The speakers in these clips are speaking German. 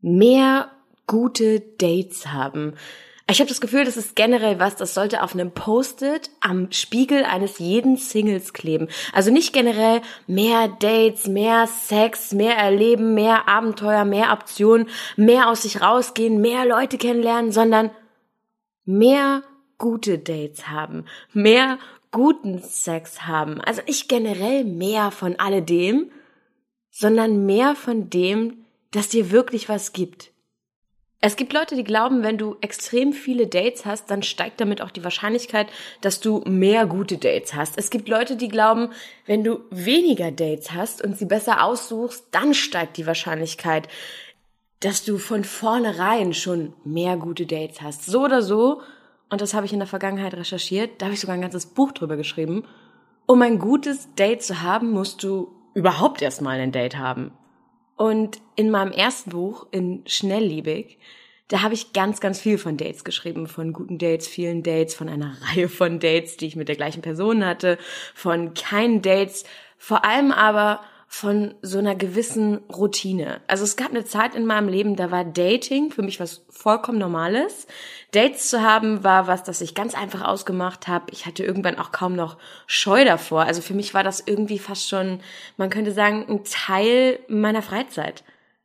mehr gute Dates haben. Ich habe das Gefühl, das ist generell was, das sollte auf einem Post-it am Spiegel eines jeden Singles kleben. Also nicht generell mehr Dates, mehr Sex, mehr Erleben, mehr Abenteuer, mehr Optionen, mehr aus sich rausgehen, mehr Leute kennenlernen, sondern mehr gute Dates haben, mehr guten Sex haben. Also nicht generell mehr von alledem, sondern mehr von dem, das dir wirklich was gibt. Es gibt Leute, die glauben, wenn du extrem viele Dates hast, dann steigt damit auch die Wahrscheinlichkeit, dass du mehr gute Dates hast. Es gibt Leute, die glauben, wenn du weniger Dates hast und sie besser aussuchst, dann steigt die Wahrscheinlichkeit, dass du von vornherein schon mehr gute Dates hast. So oder so, und das habe ich in der Vergangenheit recherchiert, da habe ich sogar ein ganzes Buch drüber geschrieben. Um ein gutes Date zu haben, musst du überhaupt erstmal ein Date haben. Und in meinem ersten Buch, in Schnellliebig, da habe ich ganz, ganz viel von Dates geschrieben, von guten Dates, vielen Dates, von einer Reihe von Dates, die ich mit der gleichen Person hatte, von keinen Dates, vor allem aber von so einer gewissen Routine. Also es gab eine Zeit in meinem Leben, da war Dating für mich was vollkommen Normales. Dates zu haben war was, das ich ganz einfach ausgemacht habe. Ich hatte irgendwann auch kaum noch Scheu davor. Also für mich war das irgendwie fast schon, man könnte sagen, ein Teil meiner Freizeit.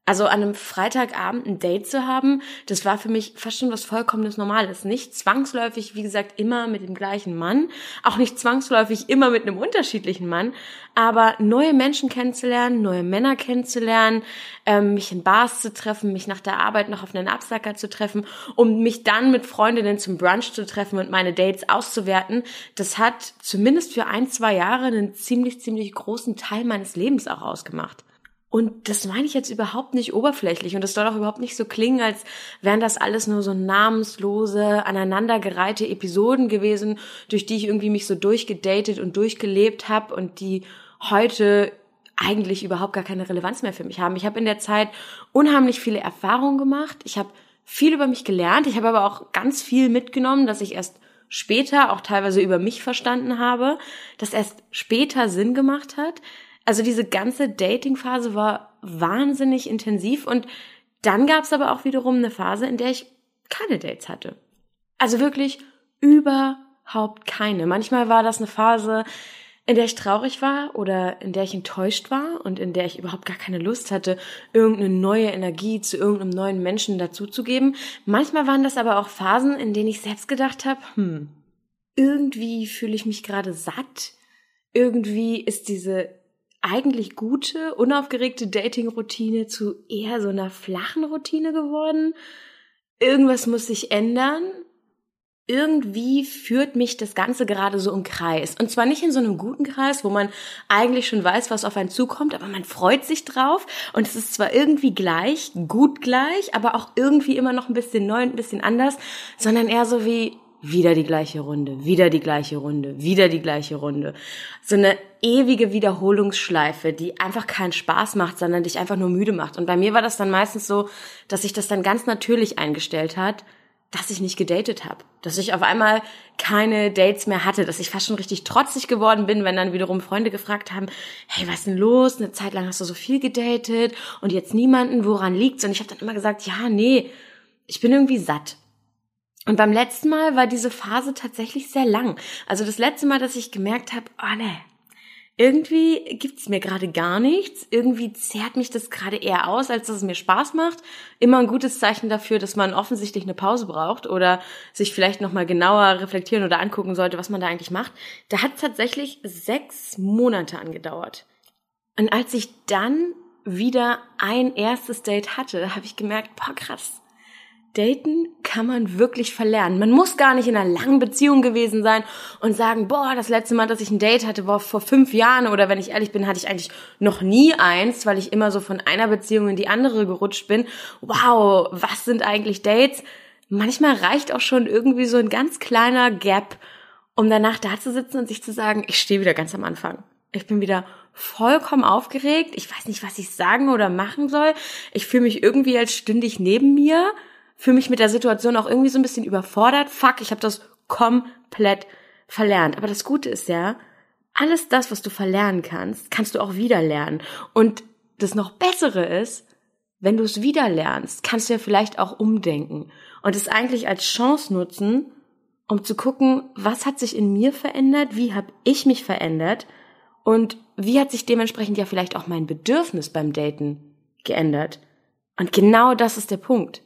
Also an einem Freitagabend ein Date zu haben, das war für mich fast schon was vollkommenes Normales. Nicht zwangsläufig, wie gesagt, immer mit dem gleichen Mann, auch nicht zwangsläufig immer mit einem unterschiedlichen Mann, aber neue Menschen kennenzulernen, neue Männer kennenzulernen, ähm, mich in Bars zu treffen, mich nach der Arbeit noch auf einen Absacker zu treffen, um mich dann mit Freundinnen zum Brunch zu treffen und meine Dates auszuwerten, das hat zumindest für ein, zwei Jahre einen ziemlich, ziemlich großen Teil meines Lebens auch ausgemacht. Und das meine ich jetzt überhaupt nicht oberflächlich und das soll auch überhaupt nicht so klingen, als wären das alles nur so namenslose, aneinandergereihte Episoden gewesen, durch die ich irgendwie mich so durchgedatet und durchgelebt habe und die heute eigentlich überhaupt gar keine Relevanz mehr für mich haben. Ich habe in der Zeit unheimlich viele Erfahrungen gemacht. Ich habe viel über mich gelernt. Ich habe aber auch ganz viel mitgenommen, dass ich erst später auch teilweise über mich verstanden habe, das erst später Sinn gemacht hat. Also diese ganze Dating-Phase war wahnsinnig intensiv und dann gab es aber auch wiederum eine Phase, in der ich keine Dates hatte. Also wirklich überhaupt keine. Manchmal war das eine Phase, in der ich traurig war oder in der ich enttäuscht war und in der ich überhaupt gar keine Lust hatte, irgendeine neue Energie zu irgendeinem neuen Menschen dazuzugeben. Manchmal waren das aber auch Phasen, in denen ich selbst gedacht habe, hm, irgendwie fühle ich mich gerade satt. Irgendwie ist diese eigentlich gute, unaufgeregte Dating-Routine zu eher so einer flachen Routine geworden. Irgendwas muss sich ändern. Irgendwie führt mich das Ganze gerade so im Kreis. Und zwar nicht in so einem guten Kreis, wo man eigentlich schon weiß, was auf einen zukommt, aber man freut sich drauf. Und es ist zwar irgendwie gleich, gut gleich, aber auch irgendwie immer noch ein bisschen neu, ein bisschen anders, sondern eher so wie, wieder die gleiche Runde, wieder die gleiche Runde, wieder die gleiche Runde. So eine ewige Wiederholungsschleife, die einfach keinen Spaß macht, sondern dich einfach nur müde macht. Und bei mir war das dann meistens so, dass sich das dann ganz natürlich eingestellt hat, dass ich nicht gedatet habe, dass ich auf einmal keine Dates mehr hatte, dass ich fast schon richtig trotzig geworden bin, wenn dann wiederum Freunde gefragt haben, hey, was ist denn los? Eine Zeit lang hast du so viel gedatet und jetzt niemanden, woran liegt's? Und ich habe dann immer gesagt, ja, nee, ich bin irgendwie satt. Und beim letzten Mal war diese Phase tatsächlich sehr lang. Also das letzte Mal, dass ich gemerkt habe, oh ne, irgendwie gibt's mir gerade gar nichts. Irgendwie zehrt mich das gerade eher aus, als dass es mir Spaß macht. Immer ein gutes Zeichen dafür, dass man offensichtlich eine Pause braucht oder sich vielleicht nochmal genauer reflektieren oder angucken sollte, was man da eigentlich macht. Da hat tatsächlich sechs Monate angedauert. Und als ich dann wieder ein erstes Date hatte, habe ich gemerkt, boah krass, Daten kann man wirklich verlernen. Man muss gar nicht in einer langen Beziehung gewesen sein und sagen, boah, das letzte Mal, dass ich ein Date hatte, war vor fünf Jahren oder wenn ich ehrlich bin, hatte ich eigentlich noch nie eins, weil ich immer so von einer Beziehung in die andere gerutscht bin. Wow, was sind eigentlich Dates? Manchmal reicht auch schon irgendwie so ein ganz kleiner Gap, um danach da zu sitzen und sich zu sagen, ich stehe wieder ganz am Anfang. Ich bin wieder vollkommen aufgeregt. Ich weiß nicht, was ich sagen oder machen soll. Ich fühle mich irgendwie, als stünde ich neben mir fühle mich mit der Situation auch irgendwie so ein bisschen überfordert. Fuck, ich habe das komplett verlernt. Aber das Gute ist ja, alles das, was du verlernen kannst, kannst du auch wieder lernen. Und das noch Bessere ist, wenn du es wieder lernst, kannst du ja vielleicht auch umdenken und es eigentlich als Chance nutzen, um zu gucken, was hat sich in mir verändert, wie habe ich mich verändert und wie hat sich dementsprechend ja vielleicht auch mein Bedürfnis beim Daten geändert. Und genau das ist der Punkt.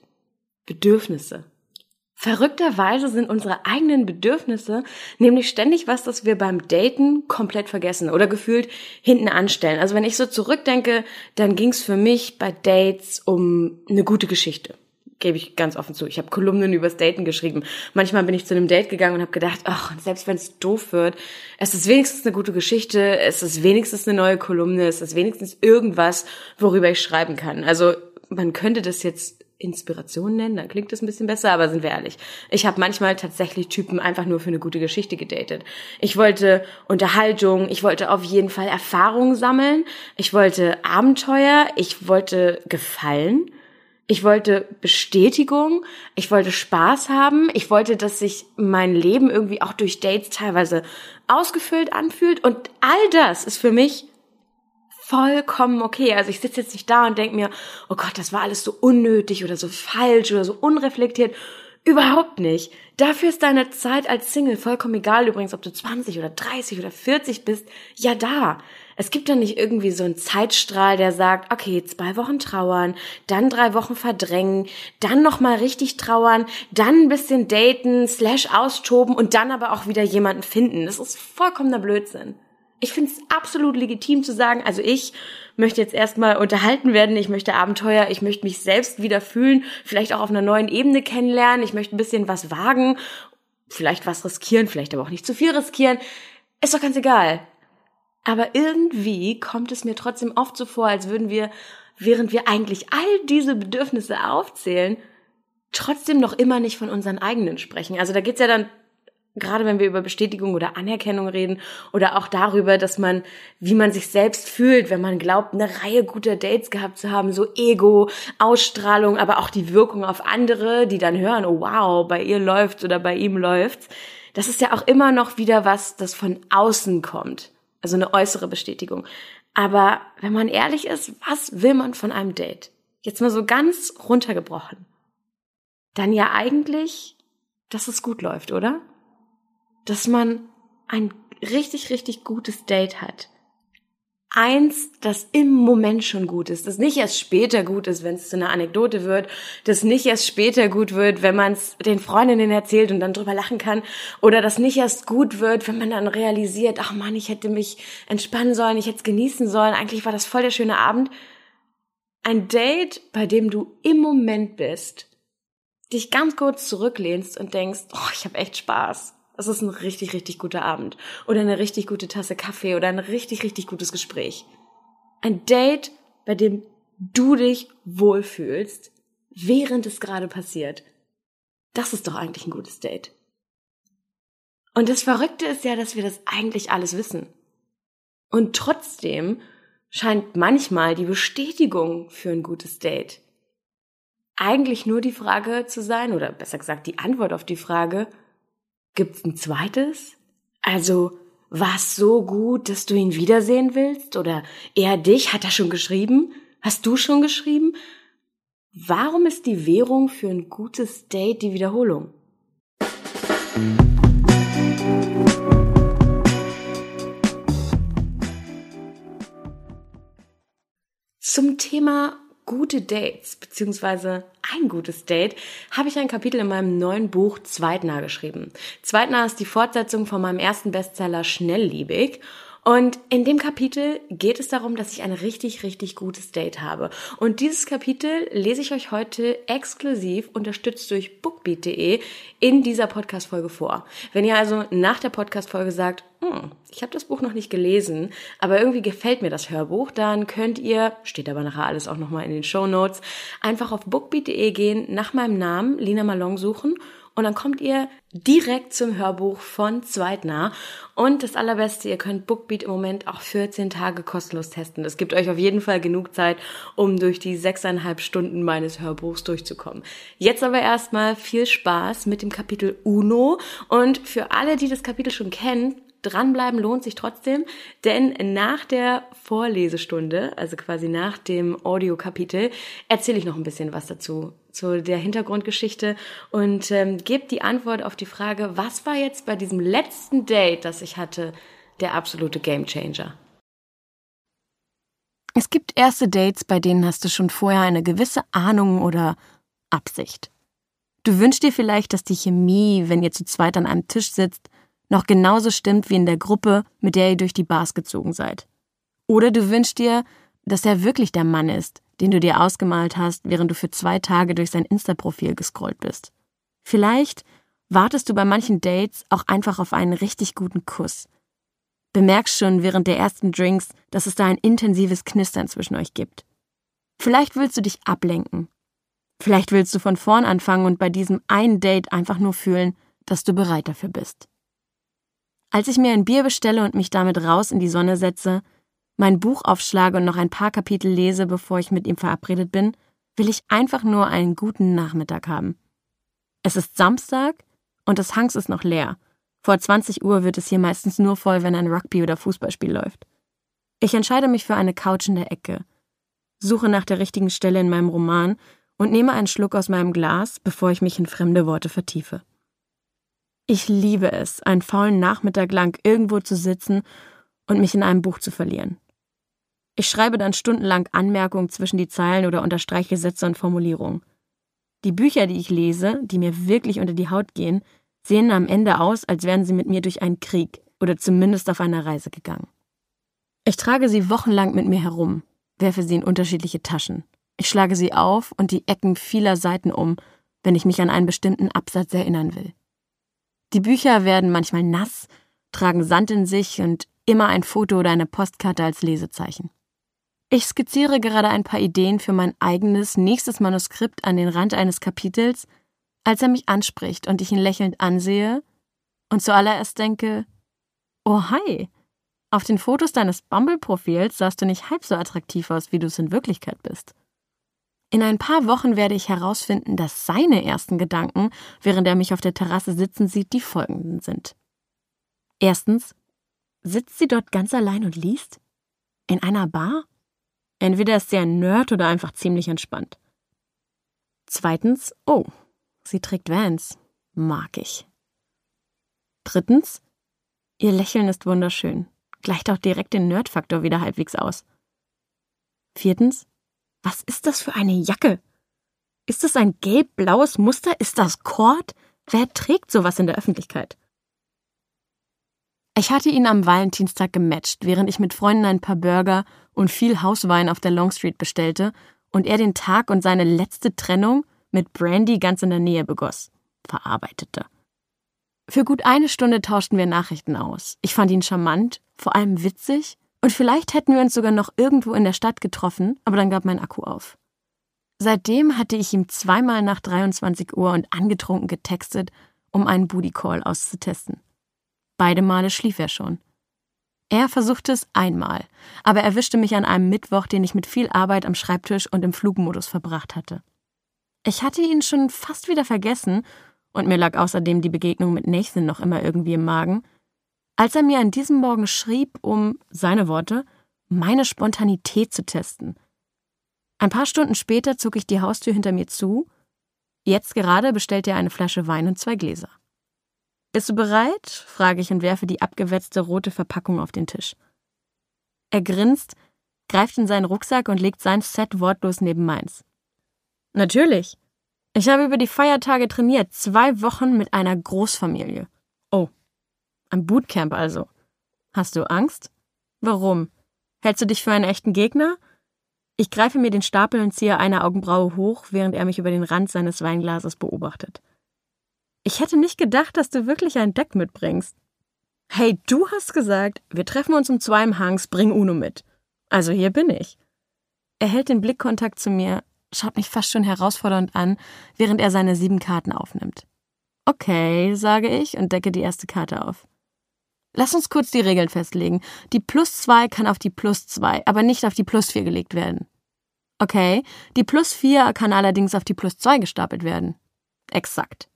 Bedürfnisse. Verrückterweise sind unsere eigenen Bedürfnisse nämlich ständig was, das wir beim Daten komplett vergessen oder gefühlt hinten anstellen. Also wenn ich so zurückdenke, dann ging es für mich bei Dates um eine gute Geschichte. Gebe ich ganz offen zu. Ich habe Kolumnen übers Daten geschrieben. Manchmal bin ich zu einem Date gegangen und habe gedacht, ach, selbst wenn es doof wird, es ist wenigstens eine gute Geschichte, es ist wenigstens eine neue Kolumne, es ist wenigstens irgendwas, worüber ich schreiben kann. Also man könnte das jetzt Inspiration nennen, dann klingt das ein bisschen besser, aber sind wir ehrlich. Ich habe manchmal tatsächlich Typen einfach nur für eine gute Geschichte gedatet. Ich wollte Unterhaltung, ich wollte auf jeden Fall Erfahrung sammeln, ich wollte Abenteuer, ich wollte Gefallen, ich wollte Bestätigung, ich wollte Spaß haben, ich wollte, dass sich mein Leben irgendwie auch durch Dates teilweise ausgefüllt anfühlt und all das ist für mich vollkommen okay. Also ich sitze jetzt nicht da und denke mir, oh Gott, das war alles so unnötig oder so falsch oder so unreflektiert. Überhaupt nicht. Dafür ist deine Zeit als Single vollkommen egal, übrigens, ob du 20 oder 30 oder 40 bist, ja da. Es gibt da nicht irgendwie so einen Zeitstrahl, der sagt, okay, zwei Wochen trauern, dann drei Wochen verdrängen, dann nochmal richtig trauern, dann ein bisschen daten, slash austoben und dann aber auch wieder jemanden finden. Das ist vollkommener Blödsinn ich finde es absolut legitim zu sagen, also ich möchte jetzt erstmal unterhalten werden, ich möchte Abenteuer, ich möchte mich selbst wieder fühlen, vielleicht auch auf einer neuen Ebene kennenlernen, ich möchte ein bisschen was wagen, vielleicht was riskieren, vielleicht aber auch nicht zu viel riskieren. Ist doch ganz egal. Aber irgendwie kommt es mir trotzdem oft so vor, als würden wir, während wir eigentlich all diese Bedürfnisse aufzählen, trotzdem noch immer nicht von unseren eigenen sprechen. Also da geht's ja dann gerade wenn wir über Bestätigung oder Anerkennung reden oder auch darüber, dass man, wie man sich selbst fühlt, wenn man glaubt, eine Reihe guter Dates gehabt zu haben, so Ego, Ausstrahlung, aber auch die Wirkung auf andere, die dann hören, oh wow, bei ihr läuft's oder bei ihm läuft's. Das ist ja auch immer noch wieder was, das von außen kommt. Also eine äußere Bestätigung. Aber wenn man ehrlich ist, was will man von einem Date? Jetzt mal so ganz runtergebrochen. Dann ja eigentlich, dass es gut läuft, oder? Dass man ein richtig, richtig gutes Date hat. Eins, das im Moment schon gut ist, das nicht erst später gut ist, wenn es zu einer Anekdote wird, das nicht erst später gut wird, wenn man es den Freundinnen erzählt und dann drüber lachen kann, oder das nicht erst gut wird, wenn man dann realisiert, ach man, ich hätte mich entspannen sollen, ich hätte es genießen sollen, eigentlich war das voll der schöne Abend. Ein Date, bei dem du im Moment bist, dich ganz kurz zurücklehnst und denkst, oh, ich habe echt Spaß das ist ein richtig, richtig guter Abend. Oder eine richtig gute Tasse Kaffee oder ein richtig, richtig gutes Gespräch. Ein Date, bei dem du dich wohlfühlst, während es gerade passiert. Das ist doch eigentlich ein gutes Date. Und das Verrückte ist ja, dass wir das eigentlich alles wissen. Und trotzdem scheint manchmal die Bestätigung für ein gutes Date eigentlich nur die Frage zu sein, oder besser gesagt die Antwort auf die Frage, Gibt's ein zweites? Also, war es so gut, dass du ihn wiedersehen willst? Oder er dich? Hat er schon geschrieben? Hast du schon geschrieben? Warum ist die Währung für ein gutes Date die Wiederholung? Zum Thema gute Dates, beziehungsweise ein gutes Date, habe ich ein Kapitel in meinem neuen Buch Zweitnah geschrieben. Zweitnah ist die Fortsetzung von meinem ersten Bestseller Schnellliebig und in dem Kapitel geht es darum, dass ich ein richtig, richtig gutes Date habe. Und dieses Kapitel lese ich euch heute exklusiv, unterstützt durch bookbeat.de, in dieser Podcast-Folge vor. Wenn ihr also nach der Podcast-Folge sagt, hm, ich habe das Buch noch nicht gelesen, aber irgendwie gefällt mir das Hörbuch, dann könnt ihr, steht aber nachher alles auch nochmal in den Show Notes, einfach auf bookbeat.de gehen, nach meinem Namen, Lina Malong suchen und dann kommt ihr direkt zum Hörbuch von Zweitnah. Und das Allerbeste, ihr könnt Bookbeat im Moment auch 14 Tage kostenlos testen. Das gibt euch auf jeden Fall genug Zeit, um durch die sechseinhalb Stunden meines Hörbuchs durchzukommen. Jetzt aber erstmal viel Spaß mit dem Kapitel Uno. Und für alle, die das Kapitel schon kennen, dranbleiben lohnt sich trotzdem, denn nach der Vorlesestunde, also quasi nach dem Audiokapitel, erzähle ich noch ein bisschen was dazu, zu der Hintergrundgeschichte und ähm, gebe die Antwort auf die Frage, was war jetzt bei diesem letzten Date, das ich hatte, der absolute Gamechanger? Es gibt erste Dates, bei denen hast du schon vorher eine gewisse Ahnung oder Absicht. Du wünschst dir vielleicht, dass die Chemie, wenn ihr zu zweit an einem Tisch sitzt, noch genauso stimmt wie in der Gruppe, mit der ihr durch die Bars gezogen seid. Oder du wünschst dir, dass er wirklich der Mann ist, den du dir ausgemalt hast, während du für zwei Tage durch sein Insta-Profil gescrollt bist. Vielleicht wartest du bei manchen Dates auch einfach auf einen richtig guten Kuss. Bemerkst schon während der ersten Drinks, dass es da ein intensives Knistern zwischen euch gibt. Vielleicht willst du dich ablenken. Vielleicht willst du von vorn anfangen und bei diesem einen Date einfach nur fühlen, dass du bereit dafür bist. Als ich mir ein Bier bestelle und mich damit raus in die Sonne setze, mein Buch aufschlage und noch ein paar Kapitel lese, bevor ich mit ihm verabredet bin, will ich einfach nur einen guten Nachmittag haben. Es ist Samstag und das Hangs ist noch leer. Vor 20 Uhr wird es hier meistens nur voll, wenn ein Rugby- oder Fußballspiel läuft. Ich entscheide mich für eine Couch in der Ecke, suche nach der richtigen Stelle in meinem Roman und nehme einen Schluck aus meinem Glas, bevor ich mich in fremde Worte vertiefe. Ich liebe es, einen faulen Nachmittag lang irgendwo zu sitzen und mich in einem Buch zu verlieren. Ich schreibe dann stundenlang Anmerkungen zwischen die Zeilen oder unterstreiche Sätze und Formulierungen. Die Bücher, die ich lese, die mir wirklich unter die Haut gehen, sehen am Ende aus, als wären sie mit mir durch einen Krieg oder zumindest auf einer Reise gegangen. Ich trage sie wochenlang mit mir herum, werfe sie in unterschiedliche Taschen. Ich schlage sie auf und die Ecken vieler Seiten um, wenn ich mich an einen bestimmten Absatz erinnern will. Die Bücher werden manchmal nass, tragen Sand in sich und immer ein Foto oder eine Postkarte als Lesezeichen. Ich skizziere gerade ein paar Ideen für mein eigenes nächstes Manuskript an den Rand eines Kapitels, als er mich anspricht und ich ihn lächelnd ansehe und zuallererst denke, oh hi, auf den Fotos deines Bumble-Profils sahst du nicht halb so attraktiv aus, wie du es in Wirklichkeit bist. In ein paar Wochen werde ich herausfinden, dass seine ersten Gedanken, während er mich auf der Terrasse sitzen sieht, die folgenden sind. Erstens, sitzt sie dort ganz allein und liest? In einer Bar? Entweder ist sie ein Nerd oder einfach ziemlich entspannt. Zweitens, oh, sie trägt Vans. Mag ich. Drittens, ihr Lächeln ist wunderschön. Gleicht auch direkt den Nerdfaktor wieder halbwegs aus. Viertens, was ist das für eine Jacke? Ist das ein gelb-blaues Muster? Ist das Kord? Wer trägt sowas in der Öffentlichkeit? Ich hatte ihn am Valentinstag gematcht, während ich mit Freunden ein paar Burger und viel Hauswein auf der Long Street bestellte und er den Tag und seine letzte Trennung mit Brandy ganz in der Nähe begoss, verarbeitete. Für gut eine Stunde tauschten wir Nachrichten aus. Ich fand ihn charmant, vor allem witzig und vielleicht hätten wir uns sogar noch irgendwo in der Stadt getroffen, aber dann gab mein Akku auf. Seitdem hatte ich ihm zweimal nach 23 Uhr und angetrunken getextet, um einen Booty Call auszutesten. Beide Male schlief er schon. Er versuchte es einmal, aber erwischte mich an einem Mittwoch, den ich mit viel Arbeit am Schreibtisch und im Flugmodus verbracht hatte. Ich hatte ihn schon fast wieder vergessen, und mir lag außerdem die Begegnung mit Nathan noch immer irgendwie im Magen, als er mir an diesem Morgen schrieb, um, seine Worte, meine Spontanität zu testen. Ein paar Stunden später zog ich die Haustür hinter mir zu. Jetzt gerade bestellt er eine Flasche Wein und zwei Gläser. Bist du bereit? frage ich und werfe die abgewetzte rote Verpackung auf den Tisch. Er grinst, greift in seinen Rucksack und legt sein Set wortlos neben meins. Natürlich. Ich habe über die Feiertage trainiert, zwei Wochen mit einer Großfamilie. Ein Bootcamp also. Hast du Angst? Warum? Hältst du dich für einen echten Gegner? Ich greife mir den Stapel und ziehe eine Augenbraue hoch, während er mich über den Rand seines Weinglases beobachtet. Ich hätte nicht gedacht, dass du wirklich ein Deck mitbringst. Hey, du hast gesagt, wir treffen uns um zwei im Hangs, bring Uno mit. Also hier bin ich. Er hält den Blickkontakt zu mir, schaut mich fast schon herausfordernd an, während er seine sieben Karten aufnimmt. Okay, sage ich und decke die erste Karte auf. Lass uns kurz die Regeln festlegen. Die plus 2 kann auf die plus 2, aber nicht auf die plus 4 gelegt werden. Okay, die plus 4 kann allerdings auf die plus 2 gestapelt werden. Exakt.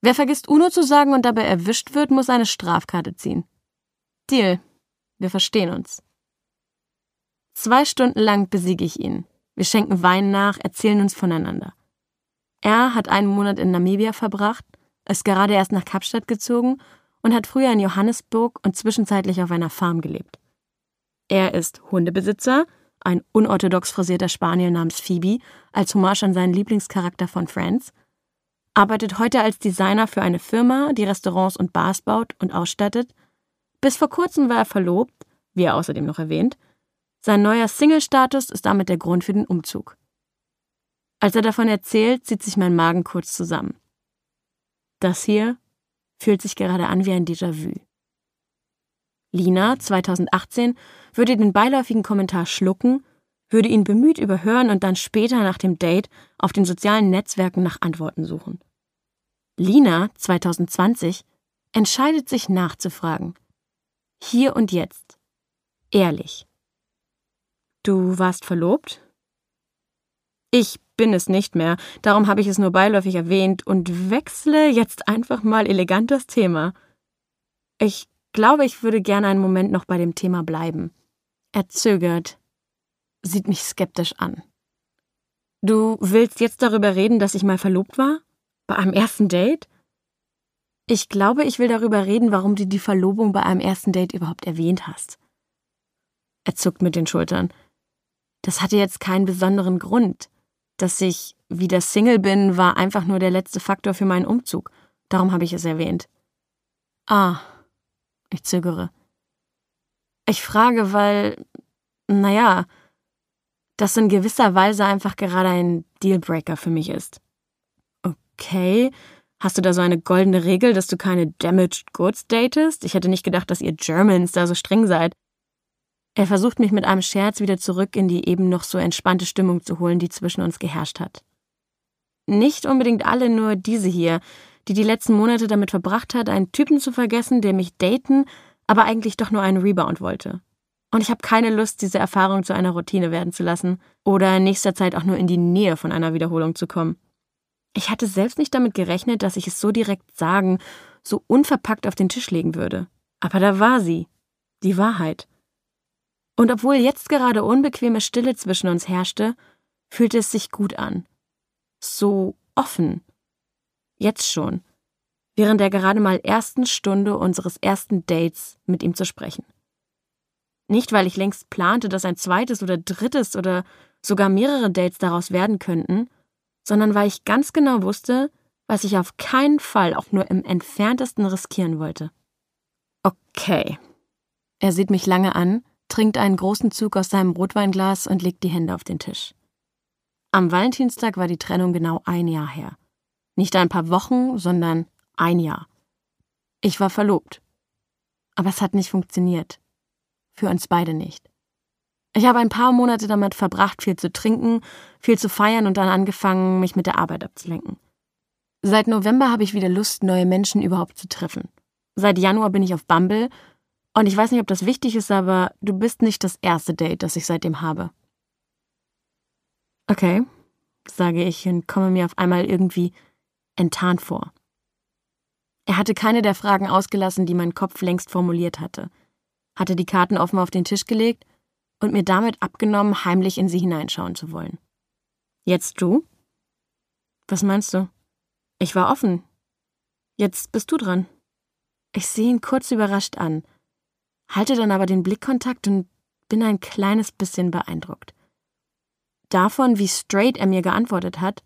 Wer vergisst Uno zu sagen und dabei erwischt wird, muss eine Strafkarte ziehen. Deal. Wir verstehen uns. Zwei Stunden lang besiege ich ihn. Wir schenken Wein nach, erzählen uns voneinander. Er hat einen Monat in Namibia verbracht, ist gerade erst nach Kapstadt gezogen und hat früher in Johannesburg und zwischenzeitlich auf einer Farm gelebt. Er ist Hundebesitzer, ein unorthodox frisierter Spaniel namens Phoebe, als Hommage an seinen Lieblingscharakter von Friends, arbeitet heute als Designer für eine Firma, die Restaurants und Bars baut und ausstattet. Bis vor kurzem war er verlobt, wie er außerdem noch erwähnt. Sein neuer Single-Status ist damit der Grund für den Umzug. Als er davon erzählt, zieht sich mein Magen kurz zusammen. Das hier fühlt sich gerade an wie ein Déjà-vu. Lina, 2018, würde den beiläufigen Kommentar schlucken, würde ihn bemüht überhören und dann später nach dem Date auf den sozialen Netzwerken nach Antworten suchen. Lina, 2020, entscheidet sich nachzufragen. Hier und jetzt. Ehrlich. Du warst verlobt? Ich bin es nicht mehr, darum habe ich es nur beiläufig erwähnt und wechsle jetzt einfach mal elegant das Thema. Ich glaube, ich würde gerne einen Moment noch bei dem Thema bleiben. Er zögert, sieht mich skeptisch an. Du willst jetzt darüber reden, dass ich mal verlobt war? Bei einem ersten Date? Ich glaube, ich will darüber reden, warum du die Verlobung bei einem ersten Date überhaupt erwähnt hast. Er zuckt mit den Schultern. Das hatte jetzt keinen besonderen Grund. Dass ich wieder Single bin, war einfach nur der letzte Faktor für meinen Umzug. Darum habe ich es erwähnt. Ah, ich zögere. Ich frage, weil, naja, das in gewisser Weise einfach gerade ein Dealbreaker für mich ist. Okay, hast du da so eine goldene Regel, dass du keine Damaged Goods datest? Ich hätte nicht gedacht, dass ihr Germans da so streng seid. Er versucht mich mit einem Scherz wieder zurück in die eben noch so entspannte Stimmung zu holen, die zwischen uns geherrscht hat. Nicht unbedingt alle, nur diese hier, die die letzten Monate damit verbracht hat, einen Typen zu vergessen, der mich daten, aber eigentlich doch nur einen Rebound wollte. Und ich habe keine Lust, diese Erfahrung zu einer Routine werden zu lassen oder in nächster Zeit auch nur in die Nähe von einer Wiederholung zu kommen. Ich hatte selbst nicht damit gerechnet, dass ich es so direkt sagen, so unverpackt auf den Tisch legen würde. Aber da war sie. Die Wahrheit. Und obwohl jetzt gerade unbequeme Stille zwischen uns herrschte, fühlte es sich gut an. So offen. Jetzt schon. Während der gerade mal ersten Stunde unseres ersten Dates mit ihm zu sprechen. Nicht, weil ich längst plante, dass ein zweites oder drittes oder sogar mehrere Dates daraus werden könnten, sondern weil ich ganz genau wusste, was ich auf keinen Fall auch nur im entferntesten riskieren wollte. Okay. Er sieht mich lange an, trinkt einen großen Zug aus seinem Rotweinglas und legt die Hände auf den Tisch. Am Valentinstag war die Trennung genau ein Jahr her. Nicht ein paar Wochen, sondern ein Jahr. Ich war verlobt. Aber es hat nicht funktioniert. Für uns beide nicht. Ich habe ein paar Monate damit verbracht, viel zu trinken, viel zu feiern und dann angefangen, mich mit der Arbeit abzulenken. Seit November habe ich wieder Lust, neue Menschen überhaupt zu treffen. Seit Januar bin ich auf Bumble und ich weiß nicht, ob das wichtig ist, aber du bist nicht das erste Date, das ich seitdem habe. Okay, sage ich und komme mir auf einmal irgendwie enttarnt vor. Er hatte keine der Fragen ausgelassen, die mein Kopf längst formuliert hatte, hatte die Karten offen auf den Tisch gelegt und mir damit abgenommen, heimlich in sie hineinschauen zu wollen. Jetzt du? Was meinst du? Ich war offen. Jetzt bist du dran. Ich sehe ihn kurz überrascht an, halte dann aber den Blickkontakt und bin ein kleines bisschen beeindruckt. Davon, wie straight er mir geantwortet hat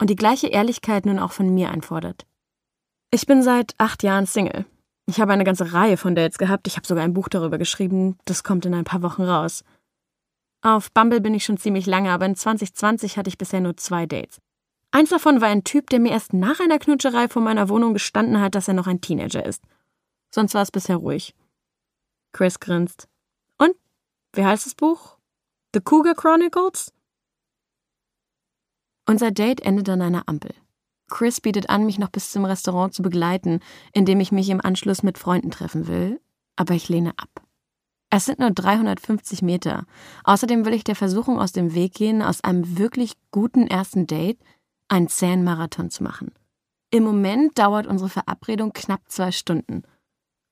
und die gleiche Ehrlichkeit nun auch von mir einfordert. Ich bin seit acht Jahren Single. Ich habe eine ganze Reihe von Dates gehabt, ich habe sogar ein Buch darüber geschrieben, das kommt in ein paar Wochen raus. Auf Bumble bin ich schon ziemlich lange, aber in 2020 hatte ich bisher nur zwei Dates. Eins davon war ein Typ, der mir erst nach einer Knutscherei vor meiner Wohnung gestanden hat, dass er noch ein Teenager ist. Sonst war es bisher ruhig. Chris grinst. Und? Wie heißt das Buch? The Cougar Chronicles? Unser Date endet an einer Ampel. Chris bietet an, mich noch bis zum Restaurant zu begleiten, in dem ich mich im Anschluss mit Freunden treffen will, aber ich lehne ab. Es sind nur 350 Meter. Außerdem will ich der Versuchung aus dem Weg gehen, aus einem wirklich guten ersten Date einen zähen Marathon zu machen. Im Moment dauert unsere Verabredung knapp zwei Stunden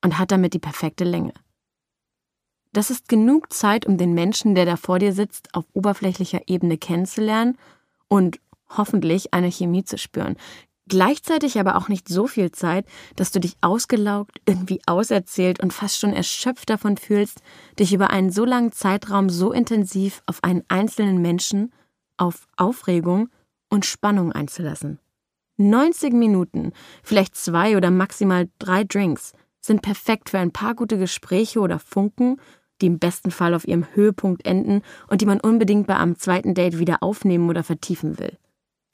und hat damit die perfekte Länge. Das ist genug Zeit, um den Menschen, der da vor dir sitzt, auf oberflächlicher Ebene kennenzulernen und hoffentlich eine Chemie zu spüren. Gleichzeitig aber auch nicht so viel Zeit, dass du dich ausgelaugt, irgendwie auserzählt und fast schon erschöpft davon fühlst, dich über einen so langen Zeitraum so intensiv auf einen einzelnen Menschen, auf Aufregung und Spannung einzulassen. 90 Minuten, vielleicht zwei oder maximal drei Drinks, sind perfekt für ein paar gute Gespräche oder Funken, die im besten Fall auf ihrem Höhepunkt enden und die man unbedingt bei einem zweiten Date wieder aufnehmen oder vertiefen will.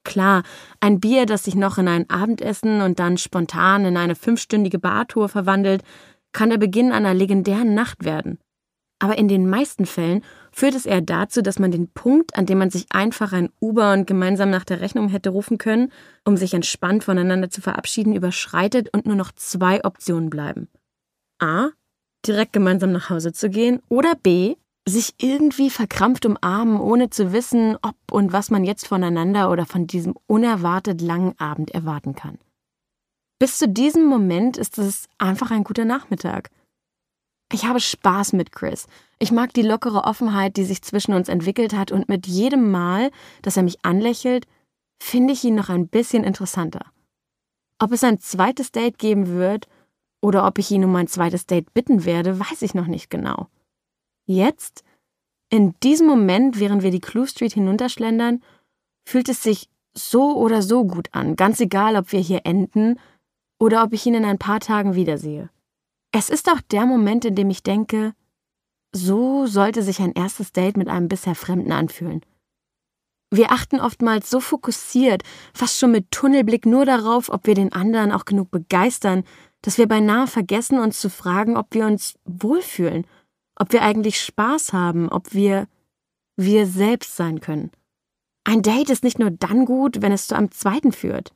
Klar, ein Bier, das sich noch in ein Abendessen und dann spontan in eine fünfstündige Bartour verwandelt, kann der Beginn einer legendären Nacht werden. Aber in den meisten Fällen führt es eher dazu, dass man den Punkt, an dem man sich einfach ein Uber und gemeinsam nach der Rechnung hätte rufen können, um sich entspannt voneinander zu verabschieden, überschreitet und nur noch zwei Optionen bleiben. A. Direkt gemeinsam nach Hause zu gehen oder B sich irgendwie verkrampft umarmen, ohne zu wissen, ob und was man jetzt voneinander oder von diesem unerwartet langen Abend erwarten kann. Bis zu diesem Moment ist es einfach ein guter Nachmittag. Ich habe Spaß mit Chris. Ich mag die lockere Offenheit, die sich zwischen uns entwickelt hat, und mit jedem Mal, dass er mich anlächelt, finde ich ihn noch ein bisschen interessanter. Ob es ein zweites Date geben wird oder ob ich ihn um ein zweites Date bitten werde, weiß ich noch nicht genau. Jetzt, in diesem Moment, während wir die Clue Street hinunterschlendern, fühlt es sich so oder so gut an, ganz egal, ob wir hier enden oder ob ich ihn in ein paar Tagen wiedersehe. Es ist auch der Moment, in dem ich denke, so sollte sich ein erstes Date mit einem bisher Fremden anfühlen. Wir achten oftmals so fokussiert, fast schon mit Tunnelblick nur darauf, ob wir den anderen auch genug begeistern, dass wir beinahe vergessen, uns zu fragen, ob wir uns wohlfühlen – ob wir eigentlich Spaß haben, ob wir wir selbst sein können. Ein Date ist nicht nur dann gut, wenn es zu einem zweiten führt.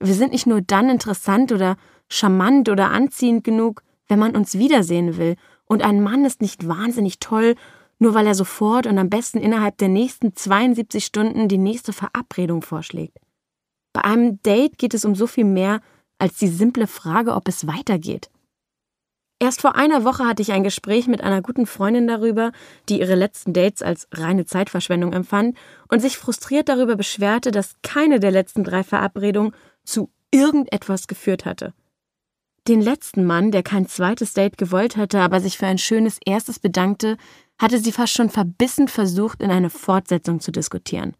Wir sind nicht nur dann interessant oder charmant oder anziehend genug, wenn man uns wiedersehen will, und ein Mann ist nicht wahnsinnig toll, nur weil er sofort und am besten innerhalb der nächsten 72 Stunden die nächste Verabredung vorschlägt. Bei einem Date geht es um so viel mehr als die simple Frage, ob es weitergeht. Erst vor einer Woche hatte ich ein Gespräch mit einer guten Freundin darüber, die ihre letzten Dates als reine Zeitverschwendung empfand und sich frustriert darüber beschwerte, dass keine der letzten drei Verabredungen zu irgendetwas geführt hatte. Den letzten Mann, der kein zweites Date gewollt hatte, aber sich für ein schönes erstes bedankte, hatte sie fast schon verbissen versucht, in eine Fortsetzung zu diskutieren.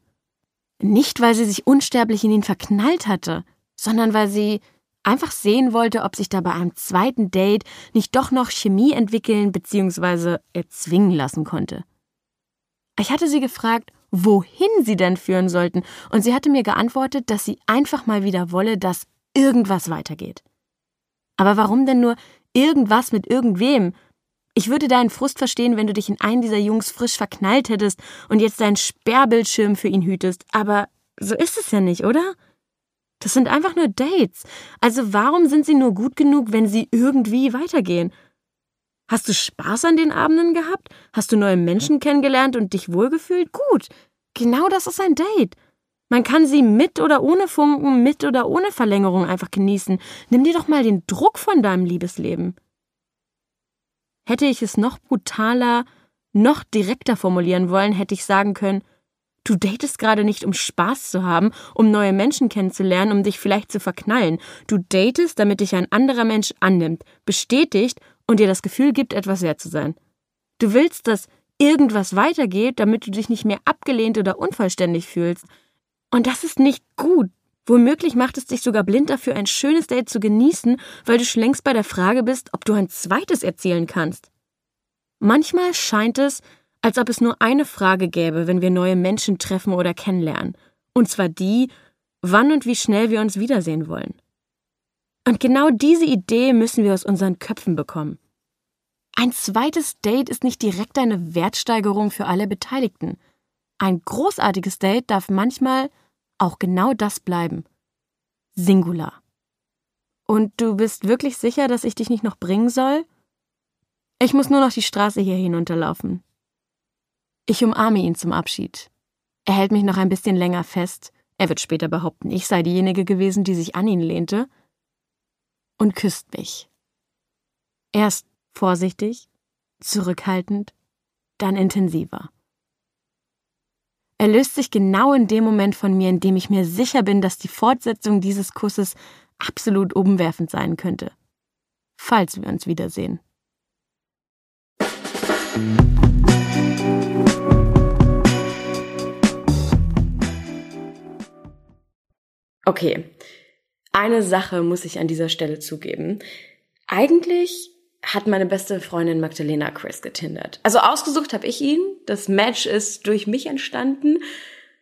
Nicht, weil sie sich unsterblich in ihn verknallt hatte, sondern weil sie einfach sehen wollte, ob sich da bei einem zweiten Date nicht doch noch Chemie entwickeln bzw. erzwingen lassen konnte. Ich hatte sie gefragt, wohin sie denn führen sollten, und sie hatte mir geantwortet, dass sie einfach mal wieder wolle, dass irgendwas weitergeht. Aber warum denn nur irgendwas mit irgendwem? Ich würde deinen Frust verstehen, wenn du dich in einen dieser Jungs frisch verknallt hättest und jetzt deinen Sperrbildschirm für ihn hütest, aber so ist es ja nicht, oder? Das sind einfach nur Dates. Also warum sind sie nur gut genug, wenn sie irgendwie weitergehen? Hast du Spaß an den Abenden gehabt? Hast du neue Menschen kennengelernt und dich wohlgefühlt? Gut. Genau das ist ein Date. Man kann sie mit oder ohne Funken, mit oder ohne Verlängerung einfach genießen. Nimm dir doch mal den Druck von deinem Liebesleben. Hätte ich es noch brutaler, noch direkter formulieren wollen, hätte ich sagen können, Du datest gerade nicht, um Spaß zu haben, um neue Menschen kennenzulernen, um dich vielleicht zu verknallen. Du datest, damit dich ein anderer Mensch annimmt, bestätigt und dir das Gefühl gibt, etwas wert zu sein. Du willst, dass irgendwas weitergeht, damit du dich nicht mehr abgelehnt oder unvollständig fühlst. Und das ist nicht gut. Womöglich macht es dich sogar blind dafür, ein schönes Date zu genießen, weil du schon längst bei der Frage bist, ob du ein zweites erzielen kannst. Manchmal scheint es, als ob es nur eine Frage gäbe, wenn wir neue Menschen treffen oder kennenlernen. Und zwar die, wann und wie schnell wir uns wiedersehen wollen. Und genau diese Idee müssen wir aus unseren Köpfen bekommen. Ein zweites Date ist nicht direkt eine Wertsteigerung für alle Beteiligten. Ein großartiges Date darf manchmal auch genau das bleiben. Singular. Und du bist wirklich sicher, dass ich dich nicht noch bringen soll? Ich muss nur noch die Straße hier hinunterlaufen. Ich umarme ihn zum Abschied. Er hält mich noch ein bisschen länger fest. Er wird später behaupten, ich sei diejenige gewesen, die sich an ihn lehnte. Und küsst mich. Erst vorsichtig, zurückhaltend, dann intensiver. Er löst sich genau in dem Moment von mir, in dem ich mir sicher bin, dass die Fortsetzung dieses Kusses absolut umwerfend sein könnte. Falls wir uns wiedersehen. Okay, eine Sache muss ich an dieser Stelle zugeben. Eigentlich hat meine beste Freundin Magdalena Chris getindert. Also ausgesucht habe ich ihn. Das Match ist durch mich entstanden.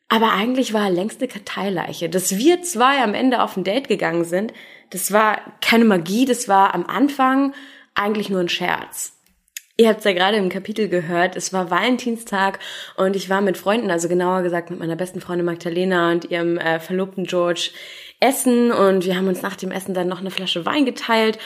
Aber eigentlich war er längst eine Karteileiche. Dass wir zwei am Ende auf ein Date gegangen sind, das war keine Magie, das war am Anfang eigentlich nur ein Scherz. Ihr habt es ja gerade im Kapitel gehört, es war Valentinstag und ich war mit Freunden, also genauer gesagt mit meiner besten Freundin Magdalena und ihrem äh, Verlobten George essen und wir haben uns nach dem Essen dann noch eine Flasche Wein geteilt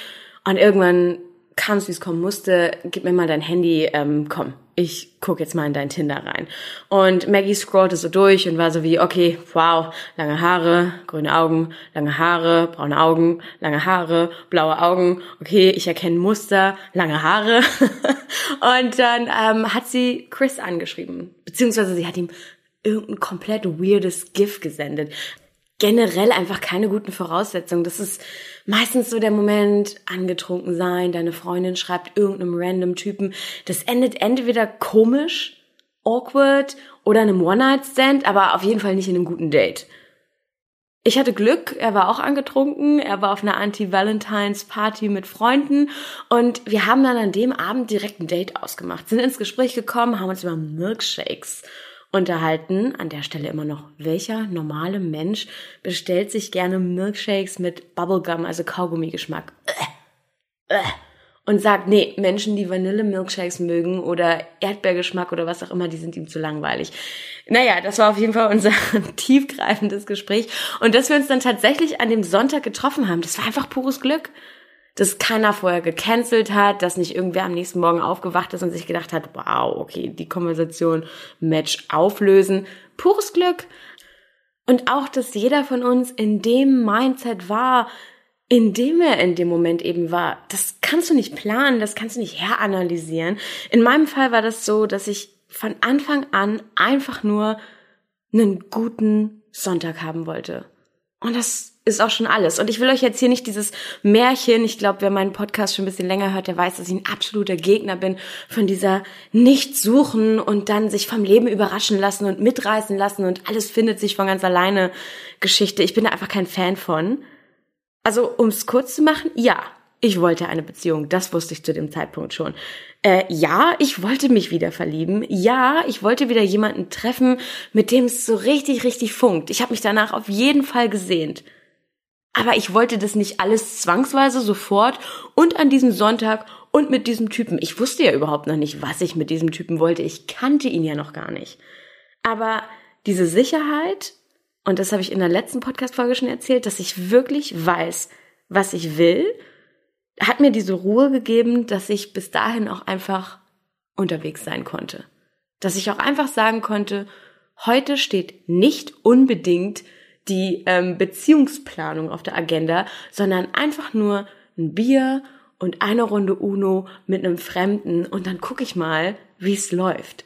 und irgendwann kam es, wie es kommen musste, gib mir mal dein Handy, ähm, komm, ich guck jetzt mal in dein Tinder rein. Und Maggie scrollte so durch und war so wie, okay, wow, lange Haare, grüne Augen, lange Haare, braune Augen, lange Haare, blaue Augen, okay, ich erkenne Muster, lange Haare. und dann ähm, hat sie Chris angeschrieben, beziehungsweise sie hat ihm irgendein komplett weirdes GIF gesendet generell einfach keine guten Voraussetzungen. Das ist meistens so der Moment, angetrunken sein, deine Freundin schreibt irgendeinem random Typen. Das endet entweder komisch, awkward oder einem One-Night-Stand, aber auf jeden Fall nicht in einem guten Date. Ich hatte Glück, er war auch angetrunken, er war auf einer Anti-Valentines-Party mit Freunden und wir haben dann an dem Abend direkt ein Date ausgemacht, sind ins Gespräch gekommen, haben uns über Milkshakes unterhalten. An der Stelle immer noch, welcher normale Mensch bestellt sich gerne Milkshakes mit Bubblegum, also Kaugummi-Geschmack? Äh, äh. Und sagt, nee, Menschen, die Vanille-Milkshakes mögen oder Erdbeergeschmack oder was auch immer, die sind ihm zu langweilig. Naja, das war auf jeden Fall unser tiefgreifendes Gespräch. Und dass wir uns dann tatsächlich an dem Sonntag getroffen haben, das war einfach pures Glück dass keiner vorher gecancelt hat, dass nicht irgendwer am nächsten Morgen aufgewacht ist und sich gedacht hat, wow, okay, die Konversation Match auflösen. Pures Glück. Und auch, dass jeder von uns in dem Mindset war, in dem er in dem Moment eben war. Das kannst du nicht planen, das kannst du nicht heranalysieren. In meinem Fall war das so, dass ich von Anfang an einfach nur einen guten Sonntag haben wollte. Und das ist auch schon alles. Und ich will euch jetzt hier nicht dieses Märchen, ich glaube, wer meinen Podcast schon ein bisschen länger hört, der weiß, dass ich ein absoluter Gegner bin von dieser nicht suchen und dann sich vom Leben überraschen lassen und mitreißen lassen und alles findet sich von ganz alleine Geschichte. Ich bin da einfach kein Fan von. Also, um es kurz zu machen, ja, ich wollte eine Beziehung. Das wusste ich zu dem Zeitpunkt schon. Äh, ja, ich wollte mich wieder verlieben. Ja, ich wollte wieder jemanden treffen, mit dem es so richtig, richtig funkt. Ich habe mich danach auf jeden Fall gesehnt. Aber ich wollte das nicht alles zwangsweise sofort und an diesem Sonntag und mit diesem Typen. Ich wusste ja überhaupt noch nicht, was ich mit diesem Typen wollte. Ich kannte ihn ja noch gar nicht. Aber diese Sicherheit, und das habe ich in der letzten Podcast-Folge schon erzählt, dass ich wirklich weiß, was ich will, hat mir diese Ruhe gegeben, dass ich bis dahin auch einfach unterwegs sein konnte. Dass ich auch einfach sagen konnte, heute steht nicht unbedingt die ähm, Beziehungsplanung auf der Agenda, sondern einfach nur ein Bier und eine Runde Uno mit einem Fremden und dann gucke ich mal, wie es läuft.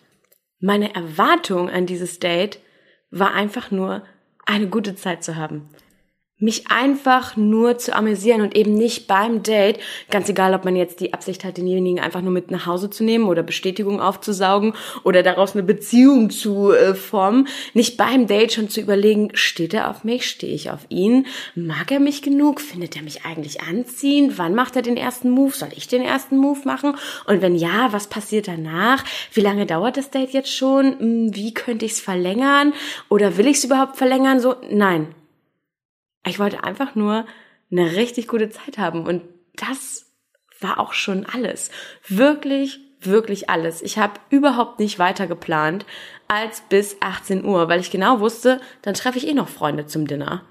Meine Erwartung an dieses Date war einfach nur, eine gute Zeit zu haben mich einfach nur zu amüsieren und eben nicht beim Date, ganz egal, ob man jetzt die Absicht hat, denjenigen einfach nur mit nach Hause zu nehmen oder Bestätigung aufzusaugen oder daraus eine Beziehung zu äh, formen, nicht beim Date schon zu überlegen, steht er auf mich, stehe ich auf ihn, mag er mich genug, findet er mich eigentlich anziehen, wann macht er den ersten Move, soll ich den ersten Move machen? Und wenn ja, was passiert danach, wie lange dauert das Date jetzt schon, hm, wie könnte ich es verlängern? Oder will ich es überhaupt verlängern, so, nein, ich wollte einfach nur eine richtig gute Zeit haben und das war auch schon alles. Wirklich, wirklich alles. Ich habe überhaupt nicht weiter geplant als bis 18 Uhr, weil ich genau wusste, dann treffe ich eh noch Freunde zum Dinner.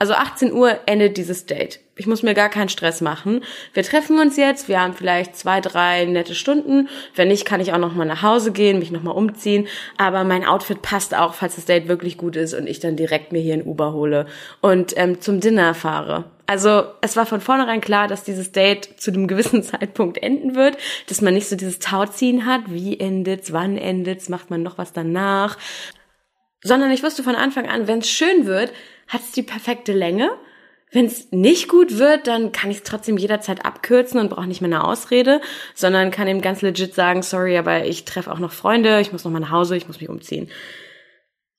Also 18 Uhr endet dieses Date. Ich muss mir gar keinen Stress machen. Wir treffen uns jetzt, wir haben vielleicht zwei, drei nette Stunden. Wenn nicht, kann ich auch noch mal nach Hause gehen, mich noch mal umziehen. Aber mein Outfit passt auch, falls das Date wirklich gut ist und ich dann direkt mir hier ein Uber hole und ähm, zum Dinner fahre. Also es war von vornherein klar, dass dieses Date zu einem gewissen Zeitpunkt enden wird, dass man nicht so dieses Tauziehen hat, wie endet's, wann endet's, macht man noch was danach, sondern ich wusste von Anfang an, wenn es schön wird, hat es die perfekte Länge. Wenn es nicht gut wird, dann kann ich es trotzdem jederzeit abkürzen und brauche nicht mehr eine Ausrede, sondern kann ihm ganz legit sagen, sorry, aber ich treffe auch noch Freunde, ich muss noch mal nach Hause, ich muss mich umziehen.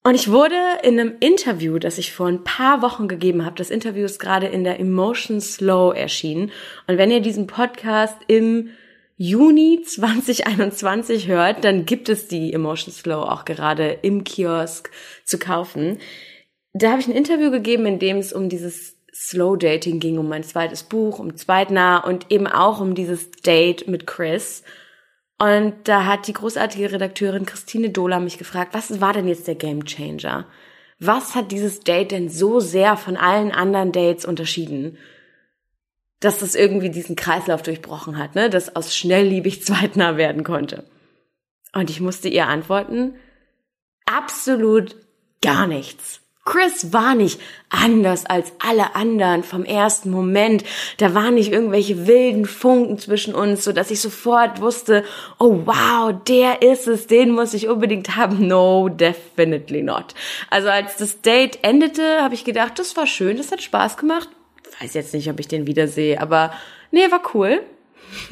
Und ich wurde in einem Interview, das ich vor ein paar Wochen gegeben habe, das Interview ist gerade in der Emotion Slow erschienen. Und wenn ihr diesen Podcast im Juni 2021 hört, dann gibt es die Emotion Slow auch gerade im Kiosk zu kaufen da habe ich ein Interview gegeben, in dem es um dieses Slow Dating ging, um mein zweites Buch, um Zweitnah und eben auch um dieses Date mit Chris. Und da hat die großartige Redakteurin Christine Dohler mich gefragt, was war denn jetzt der Game Changer? Was hat dieses Date denn so sehr von allen anderen Dates unterschieden? Dass das irgendwie diesen Kreislauf durchbrochen hat, ne? Dass aus schnellliebig zweitnah werden konnte. Und ich musste ihr antworten, absolut gar nichts. Chris war nicht anders als alle anderen vom ersten Moment. Da waren nicht irgendwelche wilden Funken zwischen uns, so dass ich sofort wusste, oh wow, der ist es, den muss ich unbedingt haben. No, definitely not. Also als das Date endete, habe ich gedacht, das war schön, das hat Spaß gemacht. Weiß jetzt nicht, ob ich den wiedersehe, aber nee, war cool.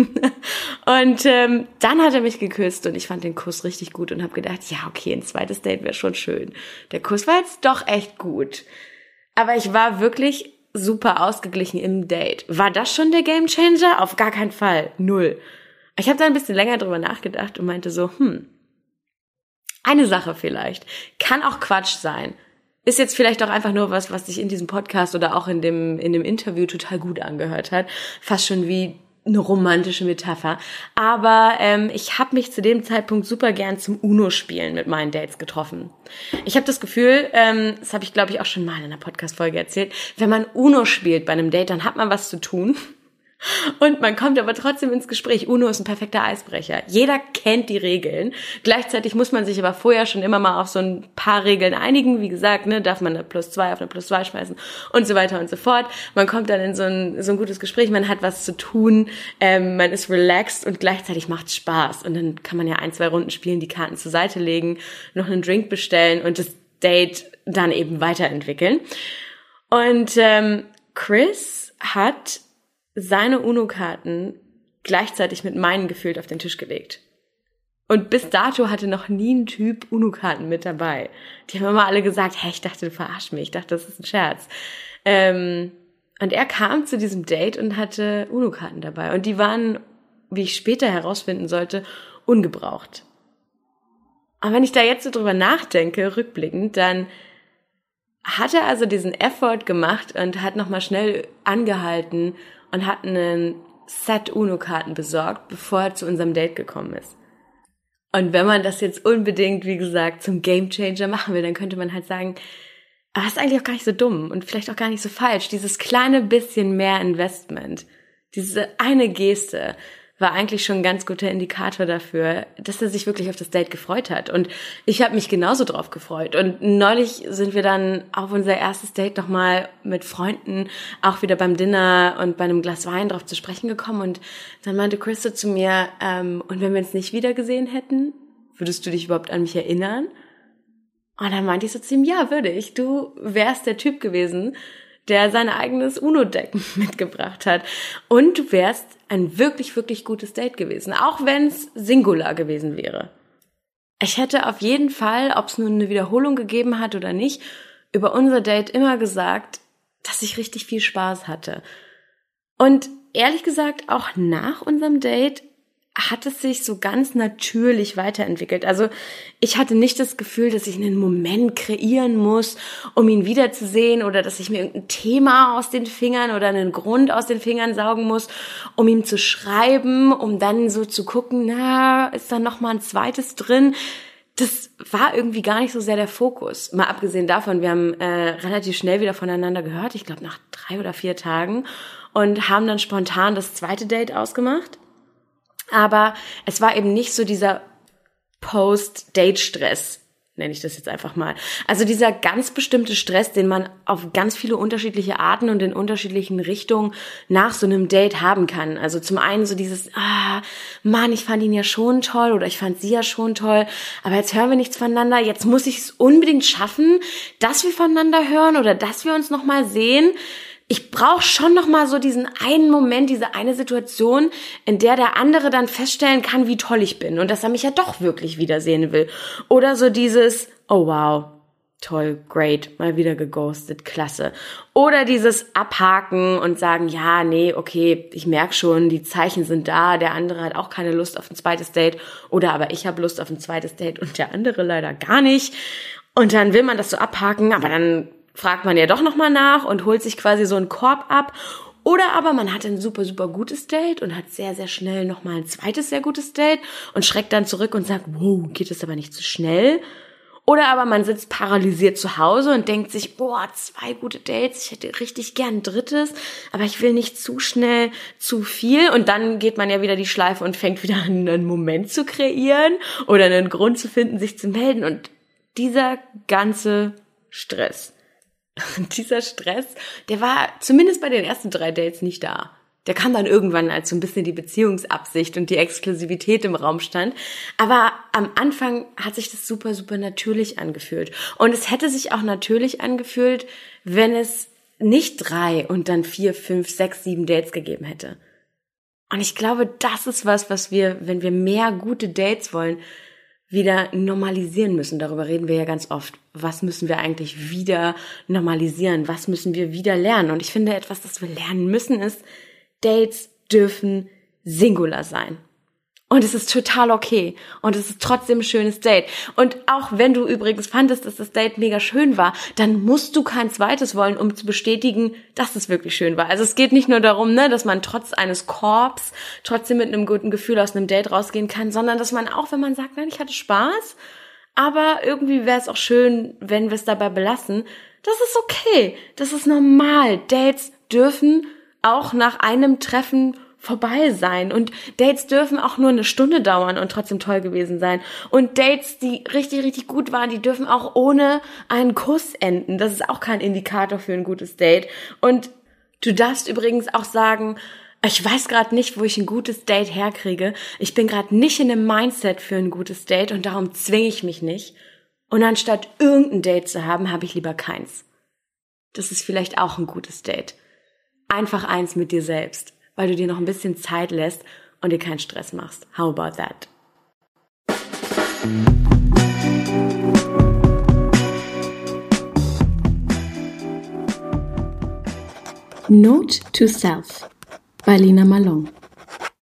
und ähm, dann hat er mich geküsst und ich fand den Kuss richtig gut und habe gedacht, ja, okay, ein zweites Date wäre schon schön. Der Kuss war jetzt doch echt gut. Aber ich war wirklich super ausgeglichen im Date. War das schon der Gamechanger? Auf gar keinen Fall. Null. Ich habe da ein bisschen länger drüber nachgedacht und meinte so, hm, eine Sache vielleicht. Kann auch Quatsch sein. Ist jetzt vielleicht auch einfach nur was, was sich in diesem Podcast oder auch in dem, in dem Interview total gut angehört hat. Fast schon wie eine romantische Metapher. Aber ähm, ich habe mich zu dem Zeitpunkt super gern zum Uno-Spielen mit meinen Dates getroffen. Ich habe das Gefühl, ähm, das habe ich glaube ich auch schon mal in einer Podcast-Folge erzählt, wenn man Uno spielt bei einem Date, dann hat man was zu tun. Und man kommt aber trotzdem ins Gespräch. Uno ist ein perfekter Eisbrecher. Jeder kennt die Regeln. Gleichzeitig muss man sich aber vorher schon immer mal auf so ein paar Regeln einigen. Wie gesagt, ne, darf man eine plus zwei auf eine plus zwei schmeißen und so weiter und so fort. Man kommt dann in so ein, so ein gutes Gespräch, man hat was zu tun, ähm, man ist relaxed und gleichzeitig macht Spaß. Und dann kann man ja ein, zwei Runden spielen, die Karten zur Seite legen, noch einen Drink bestellen und das Date dann eben weiterentwickeln. Und ähm, Chris hat seine UNO-Karten gleichzeitig mit meinen gefühlt auf den Tisch gelegt. Und bis dato hatte noch nie ein Typ UNO-Karten mit dabei. Die haben immer alle gesagt, hey, ich dachte, du verarsch mich. Ich dachte, das ist ein Scherz. Ähm, und er kam zu diesem Date und hatte UNO-Karten dabei. Und die waren, wie ich später herausfinden sollte, ungebraucht. Und wenn ich da jetzt so drüber nachdenke, rückblickend, dann hat er also diesen Effort gemacht und hat nochmal schnell angehalten und hat einen Set UNO-Karten besorgt, bevor er zu unserem Date gekommen ist. Und wenn man das jetzt unbedingt, wie gesagt, zum Gamechanger machen will, dann könnte man halt sagen, aber das ist eigentlich auch gar nicht so dumm und vielleicht auch gar nicht so falsch. Dieses kleine bisschen mehr Investment, diese eine Geste, war eigentlich schon ein ganz guter Indikator dafür, dass er sich wirklich auf das Date gefreut hat. Und ich habe mich genauso drauf gefreut. Und neulich sind wir dann auf unser erstes Date nochmal mit Freunden auch wieder beim Dinner und bei einem Glas Wein drauf zu sprechen gekommen. Und dann meinte Christo zu mir, ähm, und wenn wir uns nicht wieder gesehen hätten, würdest du dich überhaupt an mich erinnern? Und dann meinte ich so zu ihm, ja, würde ich. Du wärst der Typ gewesen, der sein eigenes UNO-Deck mitgebracht hat. Und du wärst ein wirklich, wirklich gutes Date gewesen, auch wenn es Singular gewesen wäre. Ich hätte auf jeden Fall, ob es nun eine Wiederholung gegeben hat oder nicht, über unser Date immer gesagt, dass ich richtig viel Spaß hatte. Und ehrlich gesagt, auch nach unserem Date hat es sich so ganz natürlich weiterentwickelt. Also ich hatte nicht das Gefühl, dass ich einen Moment kreieren muss, um ihn wiederzusehen oder dass ich mir irgendein Thema aus den Fingern oder einen Grund aus den Fingern saugen muss, um ihm zu schreiben, um dann so zu gucken, na, ist da noch mal ein zweites drin? das war irgendwie gar nicht so sehr der Fokus. Mal abgesehen davon, wir haben äh, relativ schnell wieder voneinander gehört, ich glaube nach drei oder vier Tagen, und haben dann spontan das zweite Date ausgemacht. Aber es war eben nicht so dieser Post-Date-Stress, nenne ich das jetzt einfach mal. Also dieser ganz bestimmte Stress, den man auf ganz viele unterschiedliche Arten und in unterschiedlichen Richtungen nach so einem Date haben kann. Also zum einen so dieses, ah, Mann, ich fand ihn ja schon toll oder ich fand sie ja schon toll, aber jetzt hören wir nichts voneinander. Jetzt muss ich es unbedingt schaffen, dass wir voneinander hören oder dass wir uns nochmal sehen ich brauche schon noch mal so diesen einen Moment, diese eine Situation, in der der andere dann feststellen kann, wie toll ich bin und dass er mich ja doch wirklich wiedersehen will. Oder so dieses, oh wow, toll, great, mal wieder geghostet, klasse. Oder dieses Abhaken und sagen, ja, nee, okay, ich merk schon, die Zeichen sind da, der andere hat auch keine Lust auf ein zweites Date oder aber ich habe Lust auf ein zweites Date und der andere leider gar nicht. Und dann will man das so abhaken, aber dann fragt man ja doch nochmal nach und holt sich quasi so einen Korb ab. Oder aber man hat ein super, super gutes Date und hat sehr, sehr schnell nochmal ein zweites sehr gutes Date und schreckt dann zurück und sagt, wow, geht es aber nicht zu schnell. Oder aber man sitzt paralysiert zu Hause und denkt sich, boah, zwei gute Dates, ich hätte richtig gern ein drittes, aber ich will nicht zu schnell zu viel. Und dann geht man ja wieder die Schleife und fängt wieder an, einen Moment zu kreieren oder einen Grund zu finden, sich zu melden. Und dieser ganze Stress dieser Stress, der war zumindest bei den ersten drei Dates nicht da. Der kam dann irgendwann, als so ein bisschen die Beziehungsabsicht und die Exklusivität im Raum stand. Aber am Anfang hat sich das super, super natürlich angefühlt. Und es hätte sich auch natürlich angefühlt, wenn es nicht drei und dann vier, fünf, sechs, sieben Dates gegeben hätte. Und ich glaube, das ist was, was wir, wenn wir mehr gute Dates wollen, wieder normalisieren müssen. Darüber reden wir ja ganz oft. Was müssen wir eigentlich wieder normalisieren? Was müssen wir wieder lernen? Und ich finde, etwas, das wir lernen müssen, ist, Dates dürfen singular sein. Und es ist total okay. Und es ist trotzdem ein schönes Date. Und auch wenn du übrigens fandest, dass das Date mega schön war, dann musst du kein zweites wollen, um zu bestätigen, dass es wirklich schön war. Also es geht nicht nur darum, ne, dass man trotz eines Korbs trotzdem mit einem guten Gefühl aus einem Date rausgehen kann, sondern dass man auch, wenn man sagt, nein, ich hatte Spaß, aber irgendwie wäre es auch schön, wenn wir es dabei belassen. Das ist okay. Das ist normal. Dates dürfen auch nach einem Treffen vorbei sein. Und Dates dürfen auch nur eine Stunde dauern und trotzdem toll gewesen sein. Und Dates, die richtig, richtig gut waren, die dürfen auch ohne einen Kuss enden. Das ist auch kein Indikator für ein gutes Date. Und du darfst übrigens auch sagen, ich weiß gerade nicht, wo ich ein gutes Date herkriege. Ich bin gerade nicht in einem Mindset für ein gutes Date und darum zwinge ich mich nicht. Und anstatt irgendein Date zu haben, habe ich lieber keins. Das ist vielleicht auch ein gutes Date. Einfach eins mit dir selbst weil du dir noch ein bisschen Zeit lässt und dir keinen Stress machst. How about that? Note to Self bei Lina Malone